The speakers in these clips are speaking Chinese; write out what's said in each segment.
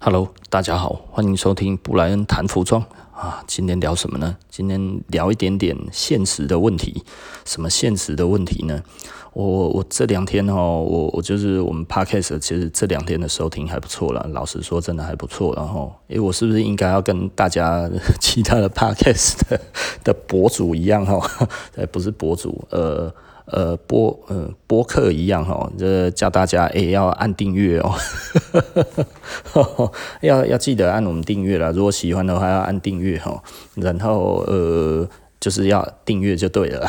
Hello，大家好，欢迎收听布莱恩谈服装啊。今天聊什么呢？今天聊一点点现实的问题。什么现实的问题呢？我我这两天哦，我我就是我们 Podcast 其实这两天的收听还不错了。老实说，真的还不错。然后，诶，我是不是应该要跟大家 其他的 Podcast 的，的博主一样哈？诶，不是博主，呃。呃，播呃播客一样哈，这叫大家也、要按订阅哦，要要记得按我们订阅啦。如果喜欢的话要按订阅哈，然后呃就是要订阅就对了。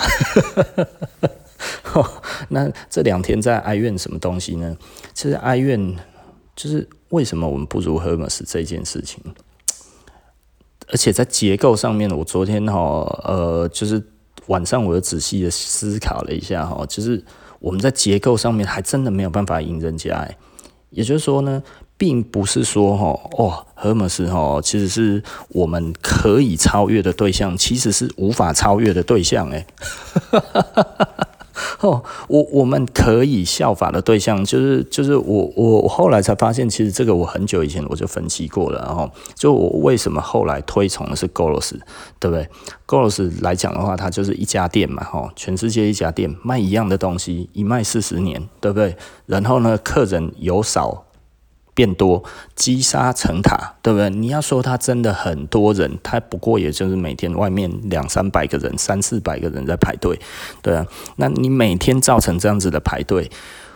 那这两天在哀怨什么东西呢？其实哀怨就是为什么我们不如 Hermes 这件事情，而且在结构上面，我昨天哈呃就是。晚上我又仔细的思考了一下哈，就是我们在结构上面还真的没有办法赢人家哎，也就是说呢，并不是说哈哦，Hermes 哈其实是我们可以超越的对象，其实是无法超越的对象哎。哦，我我们可以效法的对象就是就是我我后来才发现，其实这个我很久以前我就分析过了，然后就我为什么后来推崇的是 Goros，对不对？Goros 来讲的话，它就是一家店嘛，哈，全世界一家店卖一样的东西，一卖四十年，对不对？然后呢，客人有少。变多，积沙成塔，对不对？你要说他真的很多人，他不过也就是每天外面两三百个人、三四百个人在排队，对啊。那你每天造成这样子的排队，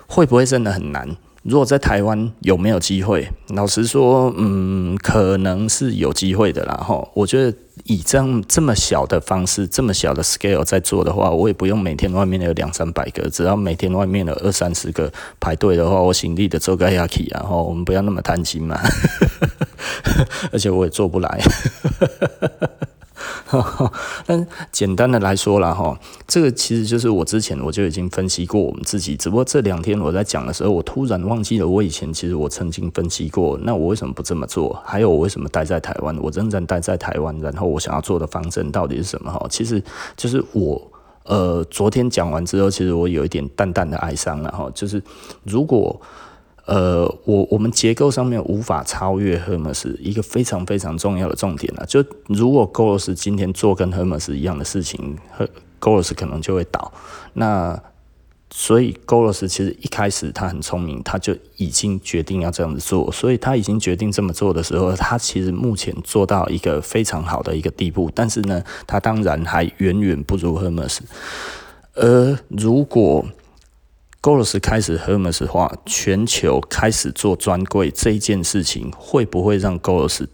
会不会真的很难？如果在台湾有没有机会？老实说，嗯，可能是有机会的啦。哈，我觉得以这样这么小的方式，这么小的 scale 在做的话，我也不用每天外面有两三百个，只要每天外面有二三十个排队的话，我心里的做个下去，然后我们不要那么贪心嘛。而且我也做不来。但简单的来说啦，哈，这个其实就是我之前我就已经分析过我们自己，只不过这两天我在讲的时候，我突然忘记了我以前其实我曾经分析过，那我为什么不这么做？还有我为什么待在台湾？我仍然待在台湾，然后我想要做的方针到底是什么？哈，其实就是我呃昨天讲完之后，其实我有一点淡淡的哀伤了哈，就是如果。呃，我我们结构上面无法超越 Hermes 一个非常非常重要的重点了。就如果 Goros 今天做跟 Hermes 一样的事情，Goros 可能就会倒。那所以 Goros 其实一开始他很聪明，他就已经决定要这样子做。所以他已经决定这么做的时候，他其实目前做到一个非常好的一个地步。但是呢，他当然还远远不如 Hermes。而如果 Goros 开始 Hermes 化，全球开始做专柜这一件事情，会不会让 Goros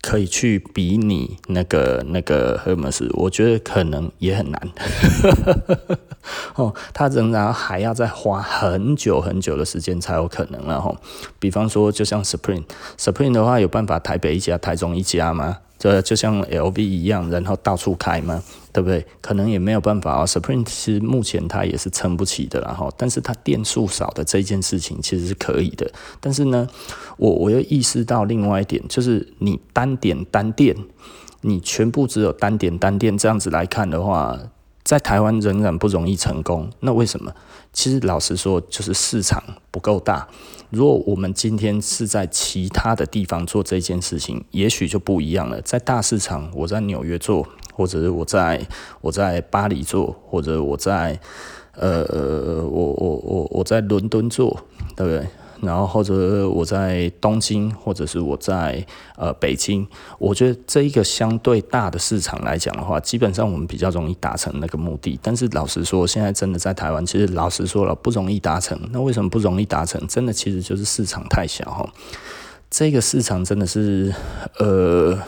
可以去比拟那个那个 Hermes？我觉得可能也很难。哦，他仍然还要再花很久很久的时间才有可能了哈。比方说，就像 Supreme，Supreme 的话，有办法台北一家、台中一家吗？这就像 LV 一样，然后到处开吗？对不对？可能也没有办法啊。Supreme 其实目前它也是撑不起的，然后，但是它店数少的这件事情其实是可以的。但是呢，我我又意识到另外一点，就是你单点单店，你全部只有单点单店这样子来看的话，在台湾仍然不容易成功。那为什么？其实老实说，就是市场不够大。如果我们今天是在其他的地方做这件事情，也许就不一样了。在大市场，我在纽约做。或者是我在我在巴黎做，或者我在呃呃我我我我在伦敦做，对不对？然后或者我在东京，或者是我在呃北京，我觉得这一个相对大的市场来讲的话，基本上我们比较容易达成那个目的。但是老实说，现在真的在台湾，其实老实说了不容易达成。那为什么不容易达成？真的其实就是市场太小哈。这个市场真的是呃。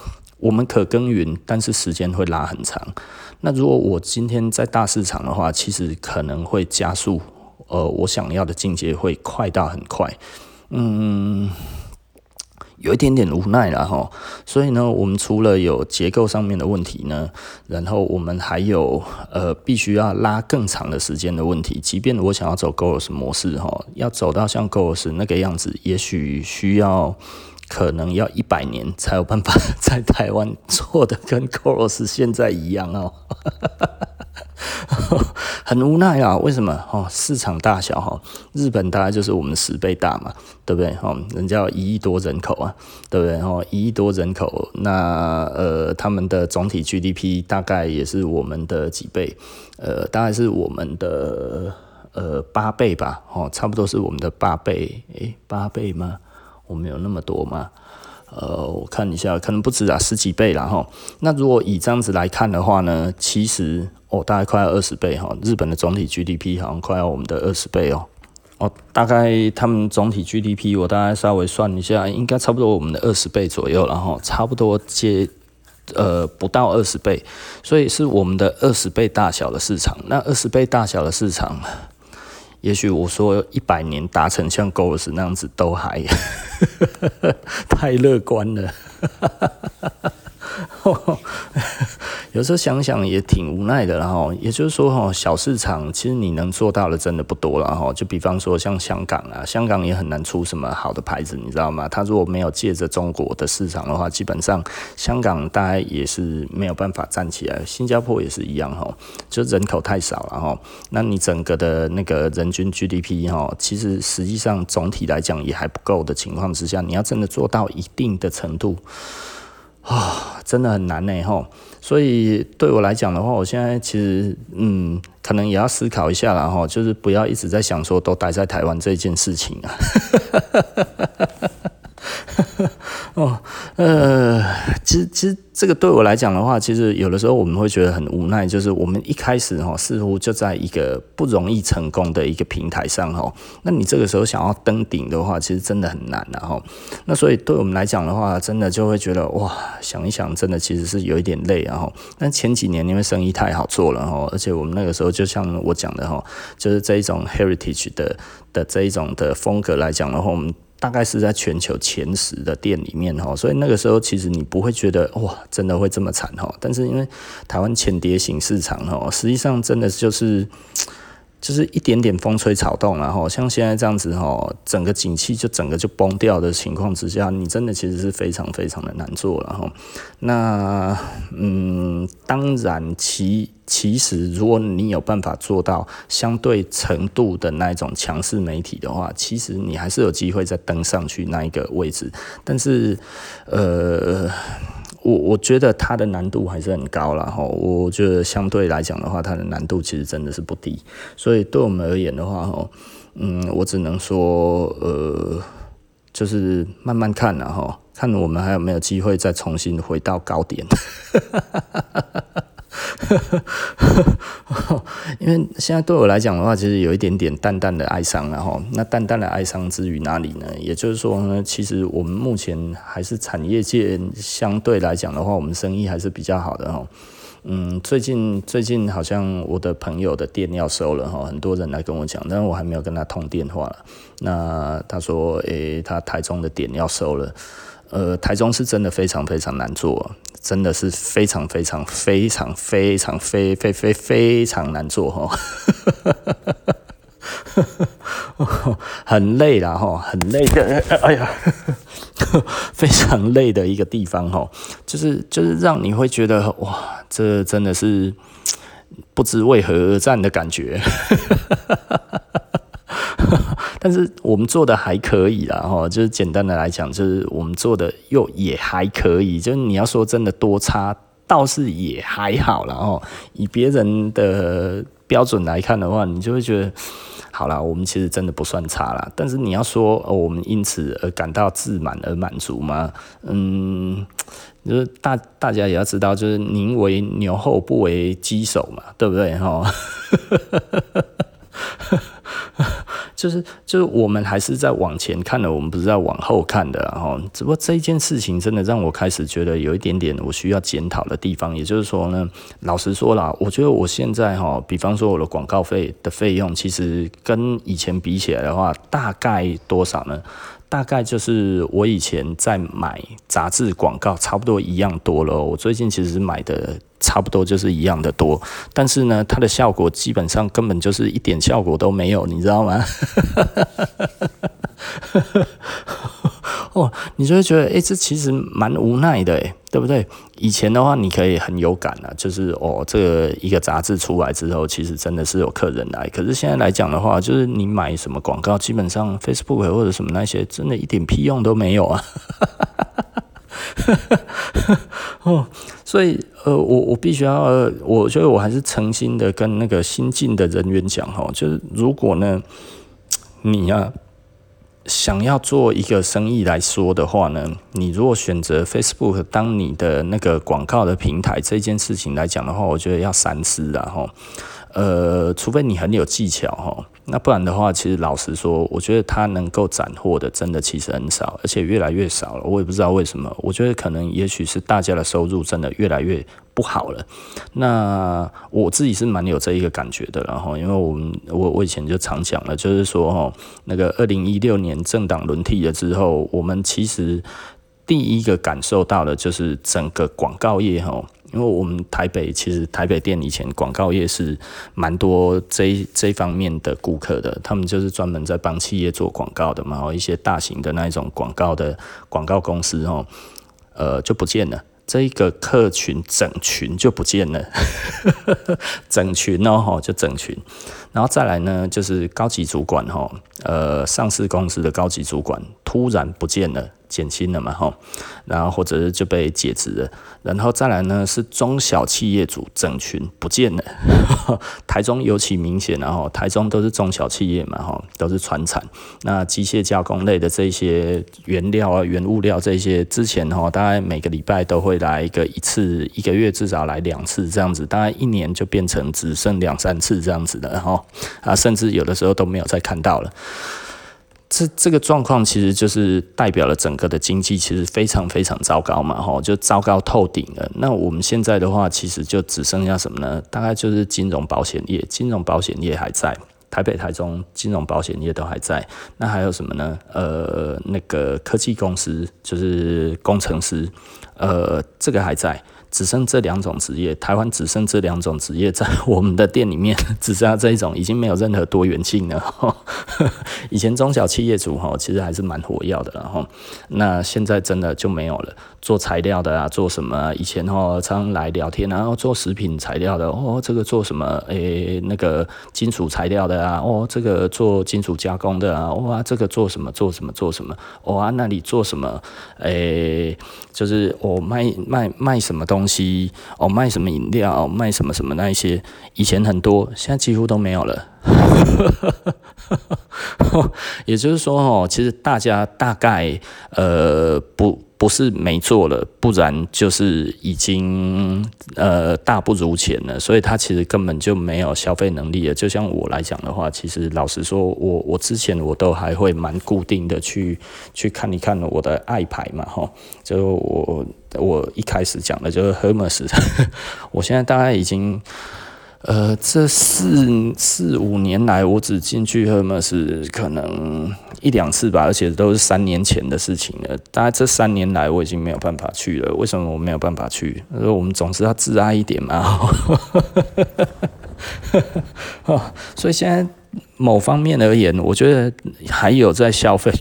我们可耕耘，但是时间会拉很长。那如果我今天在大市场的话，其实可能会加速，呃，我想要的境界会快到很快。嗯，有一点点无奈了哈。所以呢，我们除了有结构上面的问题呢，然后我们还有呃，必须要拉更长的时间的问题。即便我想要走 Goros 模式哈，要走到像 Goros 那个样子，也许需要。可能要一百年才有办法 在台湾做的跟 Goros 现在一样哦，很无奈啊。为什么？哦，市场大小哈，日本大概就是我们十倍大嘛，对不对？哦，人家一亿多人口啊，对不对？哦，一亿多人口，那呃，他们的总体 GDP 大概也是我们的几倍？呃，大概是我们的呃八倍吧，哦，差不多是我们的八倍，诶，八倍吗？我们有那么多吗？呃，我看一下，可能不止啊，十几倍了哈。那如果以这样子来看的话呢，其实哦，大概快要二十倍哈。日本的总体 GDP 好像快要我们的二十倍哦。哦，大概他们总体 GDP 我大概稍微算一下，应该差不多我们的二十倍左右，然后差不多接呃不到二十倍，所以是我们的二十倍大小的市场。那二十倍大小的市场。也许我说一百年达成像 Goals 那样子都还 太乐观了。有时候想想也挺无奈的，然后也就是说哈，小市场其实你能做到的真的不多了哈。就比方说像香港啊，香港也很难出什么好的牌子，你知道吗？他如果没有借着中国的市场的话，基本上香港大概也是没有办法站起来。新加坡也是一样哈，就人口太少了哈。那你整个的那个人均 GDP 哈，其实实际上总体来讲也还不够的情况之下，你要真的做到一定的程度。啊、真的很难呢，吼！所以对我来讲的话，我现在其实嗯，可能也要思考一下了，吼，就是不要一直在想说都待在台湾这件事情啊。哦，呃，其实其实这个对我来讲的话，其实有的时候我们会觉得很无奈，就是我们一开始哈，似乎就在一个不容易成功的一个平台上哈，那你这个时候想要登顶的话，其实真的很难的哈。那所以对我们来讲的话，真的就会觉得哇，想一想，真的其实是有一点累啊哈。但前几年因为生意太好做了哈，而且我们那个时候就像我讲的哈，就是这一种 heritage 的的这一种的风格来讲的话，我们。大概是在全球前十的店里面哈，所以那个时候其实你不会觉得哇，真的会这么惨哈。但是因为台湾浅跌型市场哈，实际上真的就是就是一点点风吹草动然后，像现在这样子哈，整个景气就整个就崩掉的情况之下，你真的其实是非常非常的难做了哈。那嗯，当然其。其实，如果你有办法做到相对程度的那一种强势媒体的话，其实你还是有机会再登上去那一个位置。但是，呃，我我觉得它的难度还是很高了哈。我觉得相对来讲的话，它的难度其实真的是不低。所以对我们而言的话，哈，嗯，我只能说，呃，就是慢慢看了哈，看我们还有没有机会再重新回到高点。因为现在对我来讲的话，其实有一点点淡淡的哀伤，然后那淡淡的哀伤之于哪里呢？也就是说呢，其实我们目前还是产业界相对来讲的话，我们生意还是比较好的哈。嗯，最近最近好像我的朋友的店要收了哈，很多人来跟我讲，但是我还没有跟他通电话了。那他说，诶、他台中的店要收了。呃，台中是真的非常非常难做，真的是非常非常非常非常非非非非常难做哈，很累啦哈，很累的，哎呀，非常累的一个地方哈，就是就是让你会觉得哇，这真的是不知为何而战的感觉。但是我们做的还可以啦，哈，就是简单的来讲，就是我们做的又也还可以，就是你要说真的多差，倒是也还好啦。哈。以别人的标准来看的话，你就会觉得，好啦，我们其实真的不算差啦。但是你要说，我们因此而感到自满而满足吗？嗯，就是大大家也要知道，就是宁为牛后不为鸡首嘛，对不对？哈。就是就是我们还是在往前看的，我们不是在往后看的哈。只不过这一件事情真的让我开始觉得有一点点我需要检讨的地方。也就是说呢，老实说啦，我觉得我现在哈，比方说我的广告费的费用，其实跟以前比起来的话，大概多少呢？大概就是我以前在买杂志广告，差不多一样多了。我最近其实买的差不多就是一样的多，但是呢，它的效果基本上根本就是一点效果都没有，你知道吗？哦，你就会觉得，哎、这其实蛮无奈的，对不对？以前的话，你可以很有感啊，就是哦，这一个杂志出来之后，其实真的是有客人来。可是现在来讲的话，就是你买什么广告，基本上 Facebook 或者什么那些，真的一点屁用都没有啊。哦，所以呃，我我必须要，我觉得我还是诚心的跟那个新进的人员讲哈，就是如果呢，你呀、啊。想要做一个生意来说的话呢，你如果选择 Facebook 当你的那个广告的平台这件事情来讲的话，我觉得要三思啊哈。呃，除非你很有技巧哈，那不然的话，其实老实说，我觉得它能够斩获的真的其实很少，而且越来越少了。我也不知道为什么，我觉得可能也许是大家的收入真的越来越不好了。那我自己是蛮有这一个感觉的，然后因为我们我我以前就常讲了，就是说哈，那个二零一六年政党轮替了之后，我们其实第一个感受到的就是整个广告业哈。因为我们台北其实台北店以前广告业是蛮多这这方面的顾客的，他们就是专门在帮企业做广告的嘛，一些大型的那一种广告的广告公司哦，呃就不见了，这一个客群整群就不见了，整群哦就整群，然后再来呢就是高级主管哈，呃上市公司的高级主管突然不见了。减薪了嘛，吼，然后或者是就被解职了，然后再来呢是中小企业主整群不见了，台中尤其明显，然后台中都是中小企业嘛，吼，都是传产，那机械加工类的这些原料啊、原物料这些，之前吼大概每个礼拜都会来一个一次，一个月至少来两次这样子，大概一年就变成只剩两三次这样子的，吼，啊，甚至有的时候都没有再看到了。这这个状况其实就是代表了整个的经济其实非常非常糟糕嘛，吼，就糟糕透顶了。那我们现在的话，其实就只剩下什么呢？大概就是金融保险业，金融保险业还在，台北、台中金融保险业都还在。那还有什么呢？呃，那个科技公司就是工程师，呃，这个还在。只剩这两种职业，台湾只剩这两种职业，在我们的店里面 只剩下这一种，已经没有任何多元性了。以前中小企业主哈，其实还是蛮活跃的，然后那现在真的就没有了。做材料的啊，做什么？以前哈常常来聊天，然后做食品材料的哦，这个做什么？诶，那个金属材料的啊，哦，这个做金属加工的啊，哇，这个做什么？做什么？做什么？哦啊，那里做什么？诶，就是我卖卖卖什么东？东西哦，卖什么饮料？卖什么什么那一些？以前很多，现在几乎都没有了。也就是说哦，其实大家大概呃不。不是没做了，不然就是已经呃大不如前了，所以他其实根本就没有消费能力了。就像我来讲的话，其实老实说，我我之前我都还会蛮固定的去去看一看我的爱牌嘛，哈，就我我一开始讲的就是 Hermes，我现在大概已经。呃，这四四五年来，我只进去 Hermes 可能一两次吧，而且都是三年前的事情了。大概这三年来，我已经没有办法去了。为什么我没有办法去？呃，我们总是要自爱一点嘛。所以现在某方面而言，我觉得还有在消费。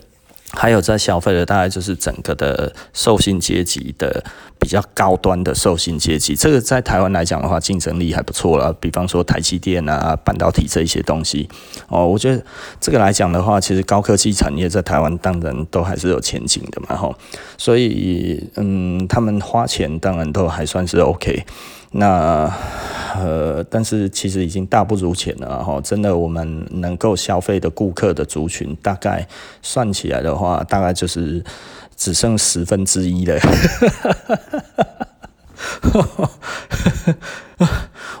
还有在消费的，大概就是整个的受薪阶级的比较高端的受薪阶级，这个在台湾来讲的话，竞争力还不错了。比方说台积电啊、半导体这一些东西，哦，我觉得这个来讲的话，其实高科技产业在台湾当然都还是有前景的嘛，吼。所以，嗯，他们花钱当然都还算是 OK。那呃，但是其实已经大不如前了哈，真的，我们能够消费的顾客的族群，大概算起来的话，大概就是只剩十分之一了。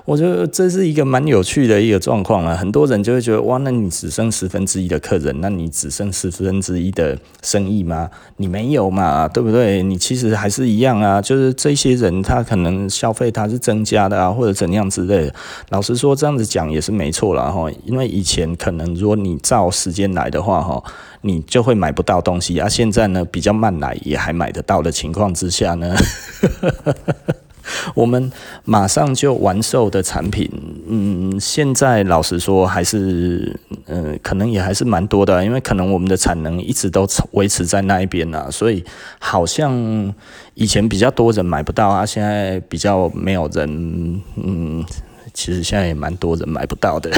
我觉得这是一个蛮有趣的一个状况啊，很多人就会觉得哇，那你只剩十分之一的客人，那你只剩十分之一的生意吗？你没有嘛，对不对？你其实还是一样啊，就是这些人他可能消费他是增加的啊，或者怎样之类的。老实说，这样子讲也是没错啦哈，因为以前可能如果你照时间来的话哈，你就会买不到东西啊。现在呢，比较慢来也还买得到的情况之下呢。我们马上就完售的产品，嗯，现在老实说还是，嗯、可能也还是蛮多的，因为可能我们的产能一直都维持在那一边啊，所以好像以前比较多人买不到啊，现在比较没有人，嗯，其实现在也蛮多人买不到的。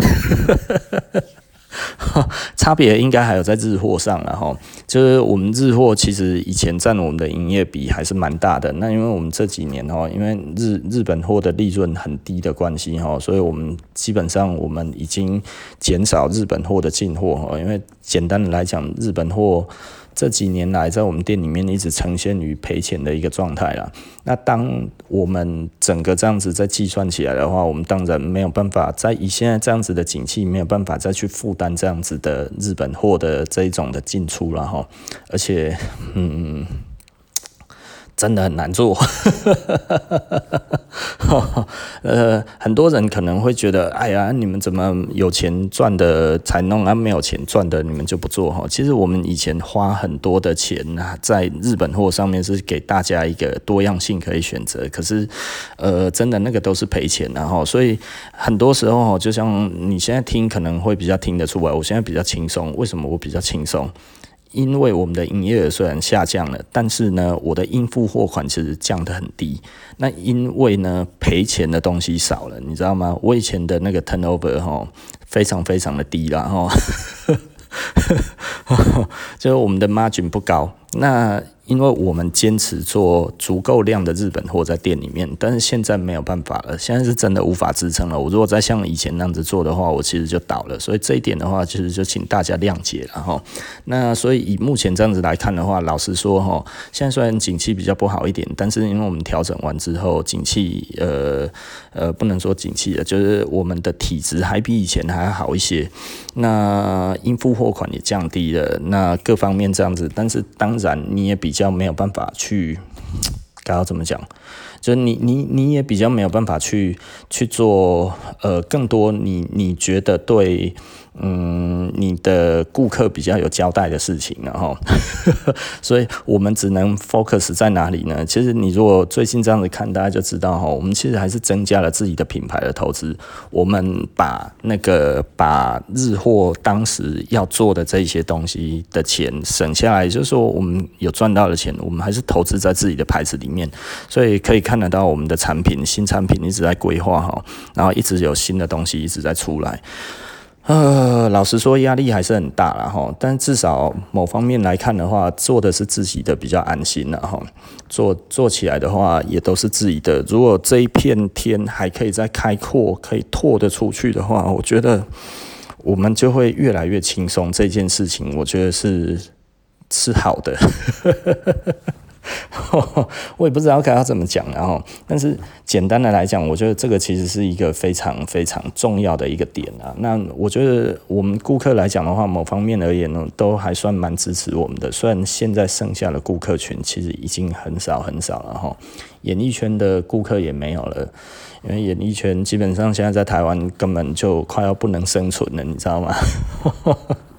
差别应该还有在日货上了哈，就是我们日货其实以前占我们的营业比还是蛮大的。那因为我们这几年哈，因为日日本货的利润很低的关系哈，所以我们基本上我们已经减少日本货的进货哈。因为简单的来讲，日本货。这几年来，在我们店里面一直呈现于赔钱的一个状态啦。那当我们整个这样子再计算起来的话，我们当然没有办法在以现在这样子的景气，没有办法再去负担这样子的日本货的这一种的进出了哈。而且，嗯。真的很难做，呃，很多人可能会觉得，哎呀，你们怎么有钱赚的才弄啊，没有钱赚的你们就不做哈。其实我们以前花很多的钱啊，在日本货上面是给大家一个多样性可以选择，可是，呃，真的那个都是赔钱的哈。所以很多时候，就像你现在听可能会比较听得出来，我现在比较轻松，为什么我比较轻松？因为我们的营业额虽然下降了，但是呢，我的应付货款其实降得很低。那因为呢，赔钱的东西少了，你知道吗？我以前的那个 turnover 哈，非常非常的低了哈，就是我们的 margin 不高。那因为我们坚持做足够量的日本货在店里面，但是现在没有办法了，现在是真的无法支撑了。我如果再像以前那样子做的话，我其实就倒了。所以这一点的话，其实就请大家谅解了哈。那所以以目前这样子来看的话，老实说哈，现在虽然景气比较不好一点，但是因为我们调整完之后，景气呃呃不能说景气了，就是我们的体质还比以前还好一些。那应付货款也降低了，那各方面这样子，但是当然你也比较。没有办法去，该要怎么讲？就是你你你也比较没有办法去去做呃更多你你觉得对。嗯，你的顾客比较有交代的事情，然后，所以我们只能 focus 在哪里呢？其实你如果最近这样子看，大家就知道哈，我们其实还是增加了自己的品牌的投资。我们把那个把日货当时要做的这些东西的钱省下来，就是说我们有赚到的钱，我们还是投资在自己的牌子里面。所以可以看得到我们的产品，新产品一直在规划哈，然后一直有新的东西一直在出来。呃，老实说，压力还是很大了哈。但至少某方面来看的话，做的是自己的比较安心了哈。做做起来的话，也都是自己的。如果这一片天还可以再开阔，可以拓得出去的话，我觉得我们就会越来越轻松。这件事情，我觉得是是好的。我也不知道该要怎么讲，然后，但是简单的来讲，我觉得这个其实是一个非常非常重要的一个点啊。那我觉得我们顾客来讲的话，某方面而言呢，都还算蛮支持我们的。虽然现在剩下的顾客群其实已经很少很少了哈，演艺圈的顾客也没有了，因为演艺圈基本上现在在台湾根本就快要不能生存了，你知道吗？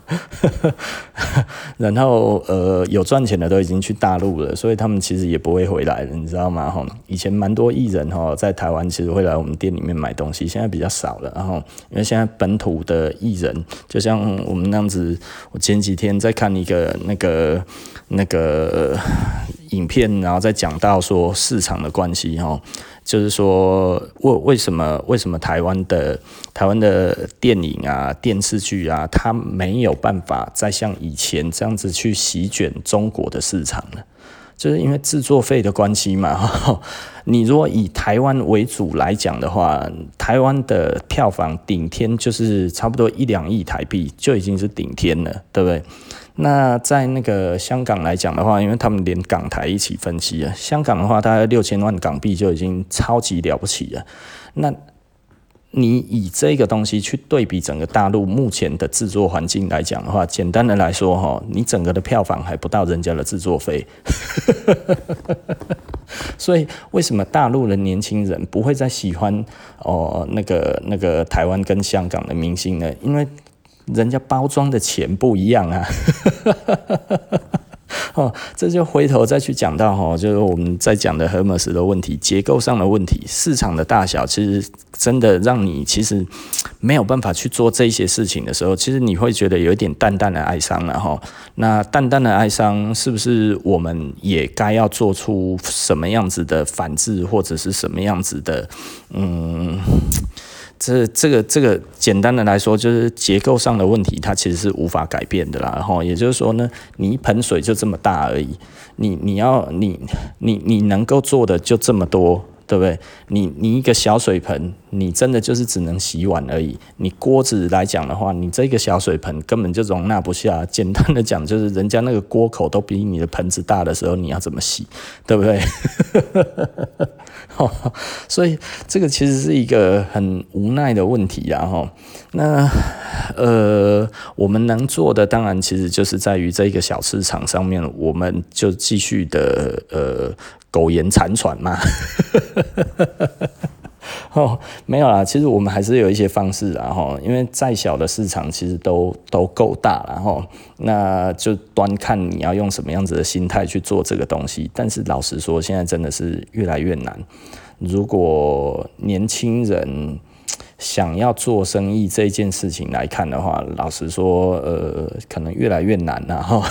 然后呃，有赚钱的都已经去大陆了，所以他们其实也不会回来了，你知道吗？哈，以前蛮多艺人哈在台湾其实会来我们店里面买东西，现在比较少了。然后因为现在本土的艺人，就像我们那样子，我前几天在看一个那个那个影片，然后再讲到说市场的关系哈。就是说，为为什么为什么台湾的台湾的电影啊、电视剧啊，它没有办法再像以前这样子去席卷中国的市场呢？就是因为制作费的关系嘛。你如果以台湾为主来讲的话，台湾的票房顶天就是差不多一两亿台币就已经是顶天了，对不对？那在那个香港来讲的话，因为他们连港台一起分析啊，香港的话大概六千万港币就已经超级了不起了。那你以这个东西去对比整个大陆目前的制作环境来讲的话，简单的来说哈，你整个的票房还不到人家的制作费。所以为什么大陆的年轻人不会再喜欢哦那个那个台湾跟香港的明星呢？因为人家包装的钱不一样啊，哦，这就回头再去讲到哈，就是我们在讲的荷尔斯的问题，结构上的问题，市场的大小，其实真的让你其实没有办法去做这些事情的时候，其实你会觉得有一点淡淡的哀伤了哈。那淡淡的哀伤，是不是我们也该要做出什么样子的反制，或者是什么样子的，嗯？这这个这个简单的来说，就是结构上的问题，它其实是无法改变的啦。然后也就是说呢，你一盆水就这么大而已，你你要你你你能够做的就这么多。对不对？你你一个小水盆，你真的就是只能洗碗而已。你锅子来讲的话，你这个小水盆根本就容纳不下。简单的讲，就是人家那个锅口都比你的盆子大的时候，你要怎么洗？对不对？所以这个其实是一个很无奈的问题啊！哈，那呃，我们能做的当然其实就是在于这个小市场上面，我们就继续的呃。苟延残喘嘛，哦，没有啦，其实我们还是有一些方式啊，哈，因为再小的市场其实都都够大了，哈，那就端看你要用什么样子的心态去做这个东西。但是老实说，现在真的是越来越难。如果年轻人想要做生意这件事情来看的话，老实说，呃，可能越来越难了，哈。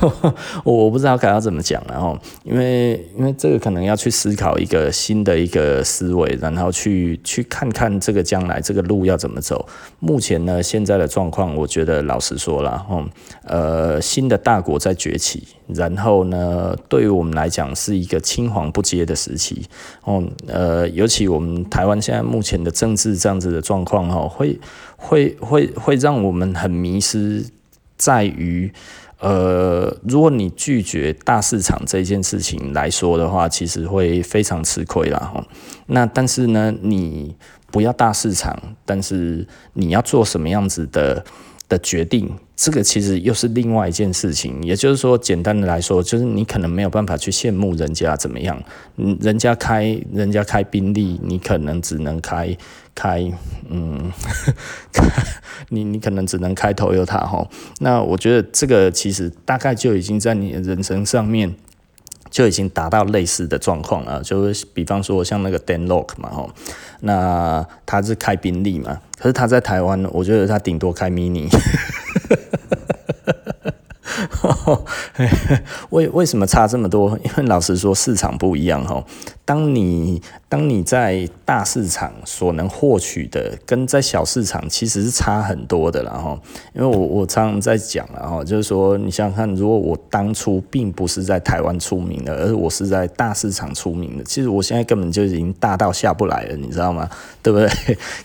我我不知道该要怎么讲，然后因为因为这个可能要去思考一个新的一个思维，然后去去看看这个将来这个路要怎么走。目前呢，现在的状况，我觉得老实说了，哈，呃，新的大国在崛起，然后呢，对于我们来讲是一个青黄不接的时期，哦，呃，尤其我们台湾现在目前的政治这样子的状况，哈，会会会会让我们很迷失在于。呃，如果你拒绝大市场这件事情来说的话，其实会非常吃亏啦哈。那但是呢，你不要大市场，但是你要做什么样子的的决定？这个其实又是另外一件事情，也就是说，简单的来说，就是你可能没有办法去羡慕人家怎么样，嗯，人家开人家开宾利，你可能只能开开，嗯，你你可能只能开 Toyota 哈。那我觉得这个其实大概就已经在你的人生上面就已经达到类似的状况了，就是比方说像那个 Dan Lok 嘛哈，那他是开宾利嘛，可是他在台湾，我觉得他顶多开 Mini。为为什么差这么多？因为老实说，市场不一样哈。当你当你在大市场所能获取的，跟在小市场其实是差很多的了哈。因为我我常常在讲了哈，就是说你想想看，如果我当初并不是在台湾出名的，而是我是在大市场出名的，其实我现在根本就已经大到下不来了，你知道吗？对不对？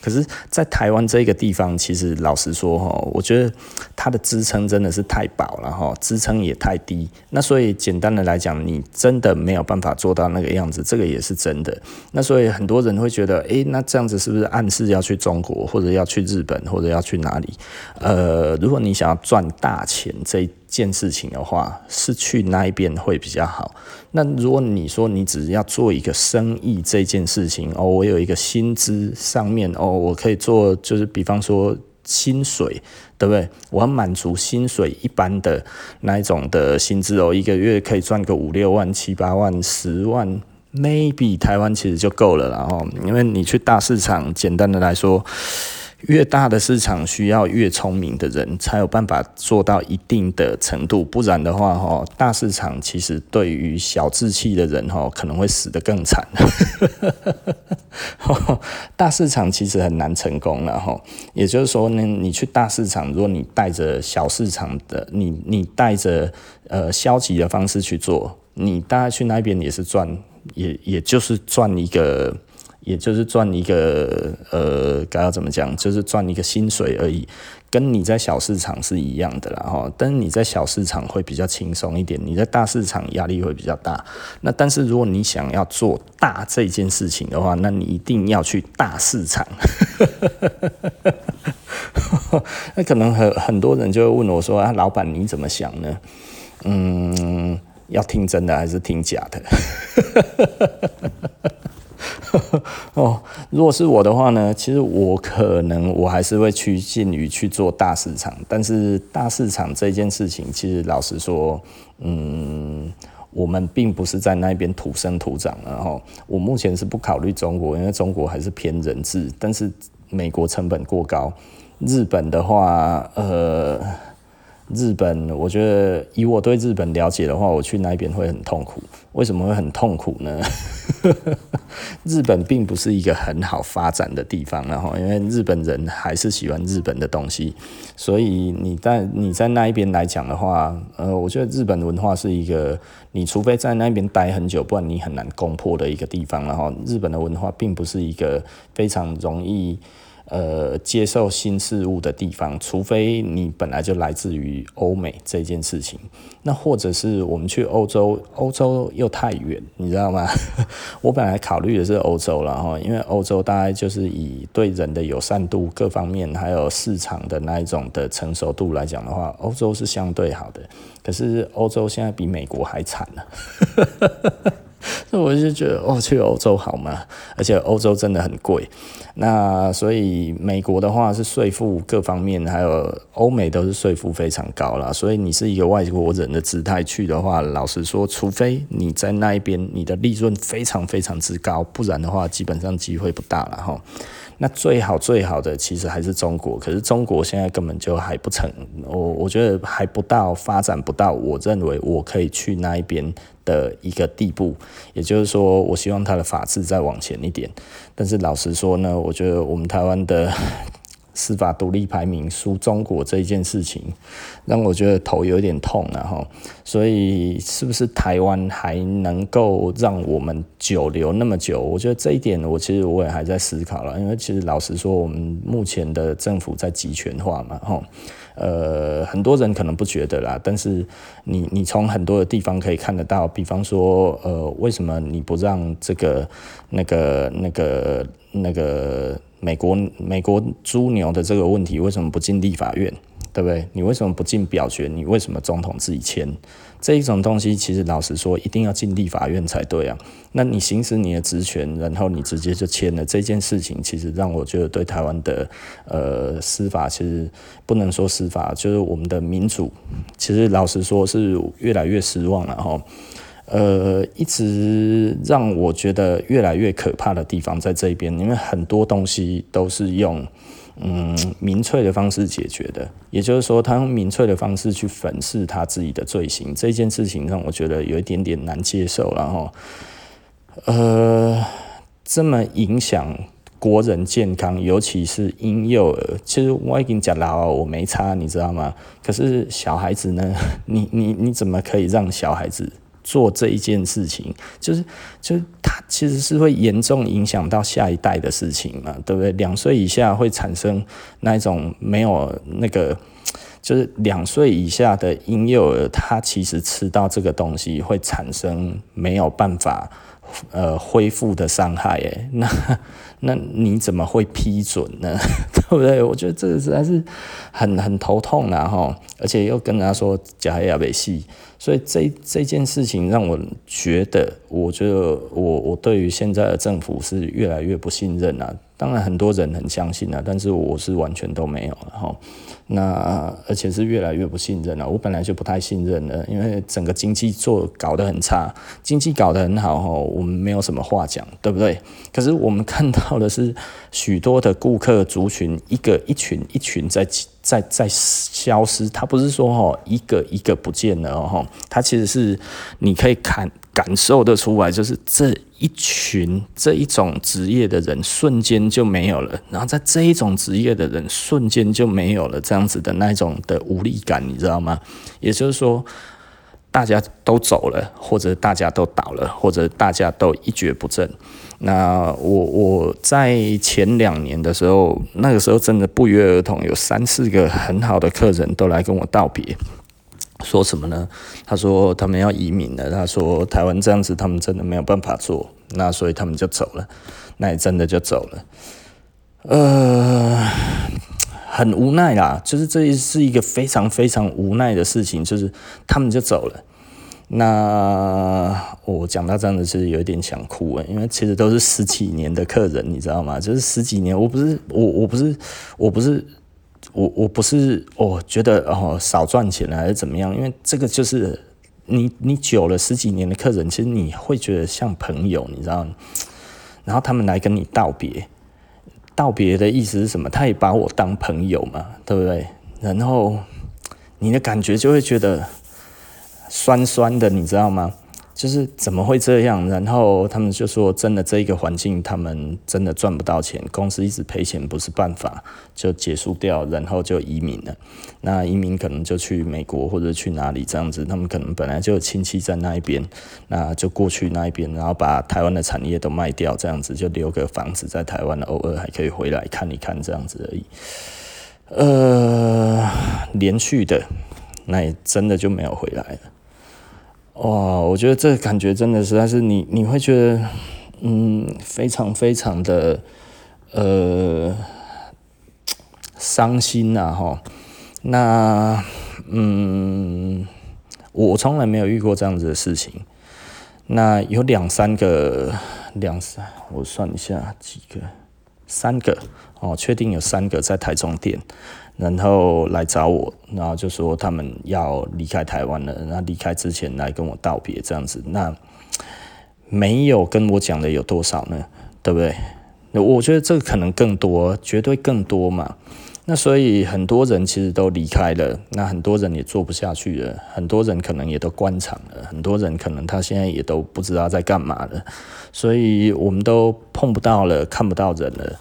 可是，在台湾这个地方，其实老实说哈，我觉得它的支撑真的是太薄了哈，支撑也太低。那所以简单的来讲，你真的没有办法做到那个样子，这个也也是真的。那所以很多人会觉得，诶，那这样子是不是暗示要去中国，或者要去日本，或者要去哪里？呃，如果你想要赚大钱这件事情的话，是去那一边会比较好。那如果你说你只是要做一个生意这件事情，哦，我有一个薪资上面，哦，我可以做，就是比方说。薪水对不对？我要满足薪水一般的那一种的薪资哦，一个月可以赚个五六万、七八万、十万，maybe 台湾其实就够了，然后因为你去大市场，简单的来说。越大的市场需要越聪明的人才有办法做到一定的程度，不然的话，哈，大市场其实对于小志气的人，哈，可能会死得更惨。大市场其实很难成功了，哈。也就是说呢，你去大市场，如果你带着小市场的，你你带着呃消极的方式去做，你大概去那边也是赚，也也就是赚一个。也就是赚一个呃，该要怎么讲？就是赚一个薪水而已，跟你在小市场是一样的啦哈。但是你在小市场会比较轻松一点，你在大市场压力会比较大。那但是如果你想要做大这件事情的话，那你一定要去大市场。那可能很很多人就会问我说：“啊，老板你怎么想呢？”嗯，要听真的还是听假的？哦，如果是我的话呢，其实我可能我还是会趋近于去做大市场，但是大市场这件事情，其实老实说，嗯，我们并不是在那边土生土长，然后我目前是不考虑中国，因为中国还是偏人质，但是美国成本过高，日本的话，呃。日本，我觉得以我对日本了解的话，我去那边会很痛苦。为什么会很痛苦呢？日本并不是一个很好发展的地方，然后因为日本人还是喜欢日本的东西，所以你在你在那一边来讲的话，呃，我觉得日本文化是一个，你除非在那边待很久，不然你很难攻破的一个地方。然后日本的文化并不是一个非常容易。呃，接受新事物的地方，除非你本来就来自于欧美这件事情，那或者是我们去欧洲，欧洲又太远，你知道吗？我本来考虑的是欧洲了哈，因为欧洲大概就是以对人的友善度各方面，还有市场的那一种的成熟度来讲的话，欧洲是相对好的。可是欧洲现在比美国还惨呢。那我就觉得哦，去欧洲好吗？而且欧洲真的很贵。那所以美国的话是税负各方面，还有欧美都是税负非常高啦。所以你是一个外国人的姿态去的话，老实说，除非你在那一边你的利润非常非常之高，不然的话基本上机会不大了哈。那最好最好的其实还是中国，可是中国现在根本就还不成，我我觉得还不到发展不到，我认为我可以去那一边的一个地步，也就是说，我希望他的法治再往前一点。但是老实说呢，我觉得我们台湾的。司法独立排名输中国这一件事情，让我觉得头有点痛了哈。所以，是不是台湾还能够让我们久留那么久？我觉得这一点，我其实我也还在思考了。因为其实老实说，我们目前的政府在集权化嘛，哈。呃，很多人可能不觉得啦，但是你你从很多的地方可以看得到，比方说，呃，为什么你不让这个那个那个那个美国美国猪牛的这个问题，为什么不进立法院？对不对？你为什么不进表决？你为什么总统自己签？这一种东西，其实老实说，一定要进立法院才对啊。那你行使你的职权，然后你直接就签了这件事情，其实让我觉得对台湾的呃司法，其实不能说司法，就是我们的民主，其实老实说是越来越失望了哈。呃，一直让我觉得越来越可怕的地方在这边，因为很多东西都是用。嗯，民粹的方式解决的，也就是说，他用民粹的方式去粉饰他自己的罪行，这件事情让我觉得有一点点难接受。然后，呃，这么影响国人健康，尤其是婴幼儿。其实我已经讲了，我没差，你知道吗？可是小孩子呢？你你你怎么可以让小孩子？做这一件事情，就是就是它其实是会严重影响到下一代的事情嘛，对不对？两岁以下会产生那种没有那个，就是两岁以下的婴幼儿，他其实吃到这个东西会产生没有办法呃恢复的伤害，诶，那那你怎么会批准呢？对不对？我觉得这个实在是很很头痛啊，哈，而且又跟他说假黑亚北戏。所以这这件事情让我觉得，我觉得我我对于现在的政府是越来越不信任了。当然很多人很相信了，但是我是完全都没有了哈。那而且是越来越不信任了。我本来就不太信任了，因为整个经济做搞得很差，经济搞得很好哈，我们没有什么话讲，对不对？可是我们看到的是许多的顾客族群，一个一群一群在。在在消失，它不是说哈一个一个不见了哈，它其实是你可以看感受得出来，就是这一群这一种职业的人瞬间就没有了，然后在这一种职业的人瞬间就没有了，这样子的那种的无力感，你知道吗？也就是说。大家都走了，或者大家都倒了，或者大家都一蹶不振。那我我在前两年的时候，那个时候真的不约而同有三四个很好的客人都来跟我道别，说什么呢？他说他们要移民了，他说台湾这样子他们真的没有办法做，那所以他们就走了，那也真的就走了。呃。很无奈啦，就是这是一个非常非常无奈的事情，就是他们就走了。那我讲到这样子，其实有一点想哭诶，因为其实都是十几年的客人，你知道吗？就是十几年，我不是我我不是我不是我我不是哦，觉得哦少赚钱了还是怎么样？因为这个就是你你久了十几年的客人，其实你会觉得像朋友，你知道？然后他们来跟你道别，道别的意思是什么？他也把我当朋友嘛，对不对？然后你的感觉就会觉得。酸酸的，你知道吗？就是怎么会这样？然后他们就说，真的这一个环境，他们真的赚不到钱，公司一直赔钱不是办法，就结束掉，然后就移民了。那移民可能就去美国或者去哪里这样子，他们可能本来就有亲戚在那一边，那就过去那一边，然后把台湾的产业都卖掉，这样子就留个房子在台湾，偶尔还可以回来看一看这样子而已。呃，连续的，那也真的就没有回来了。哇，我觉得这个感觉真的实在是你，你会觉得，嗯，非常非常的，呃，伤心呐，哈。那，嗯，我从来没有遇过这样子的事情。那有两三个，两三，我算一下几个，三个，哦，确定有三个在台中店。然后来找我，然后就说他们要离开台湾了。那离开之前来跟我道别，这样子。那没有跟我讲的有多少呢？对不对？那我觉得这个可能更多，绝对更多嘛。那所以很多人其实都离开了，那很多人也做不下去了，很多人可能也都关厂了，很多人可能他现在也都不知道在干嘛了。所以我们都碰不到了，看不到人了。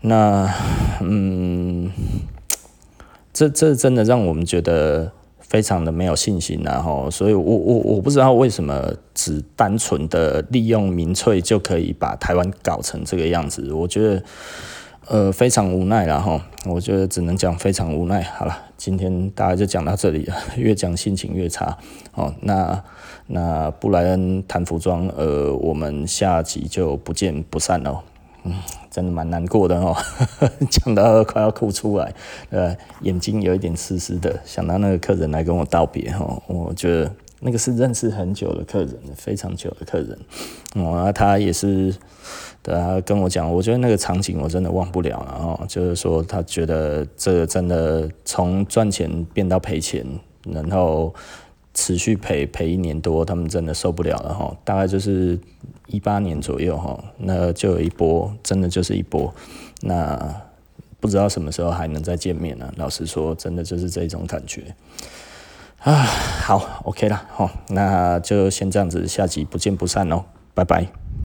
那嗯。这这真的让我们觉得非常的没有信心然后，所以我我我不知道为什么只单纯的利用民粹就可以把台湾搞成这个样子，我觉得呃非常无奈然后，我觉得只能讲非常无奈。好了，今天大家就讲到这里了，越讲心情越差哦。那那布莱恩谈服装，呃，我们下集就不见不散喽。嗯，真的蛮难过的哦，讲到快要哭出来，呃，眼睛有一点湿湿的。想到那个客人来跟我道别哦，我觉得那个是认识很久的客人，非常久的客人。哦，他也是，对啊跟我讲，我觉得那个场景我真的忘不了。然后就是说，他觉得这个真的从赚钱变到赔钱，然后。持续赔赔一年多，他们真的受不了了哈。大概就是一八年左右哈，那就有一波，真的就是一波。那不知道什么时候还能再见面呢？老实说，真的就是这种感觉啊。好，OK 了，哈，那就先这样子，下集不见不散哦，拜拜。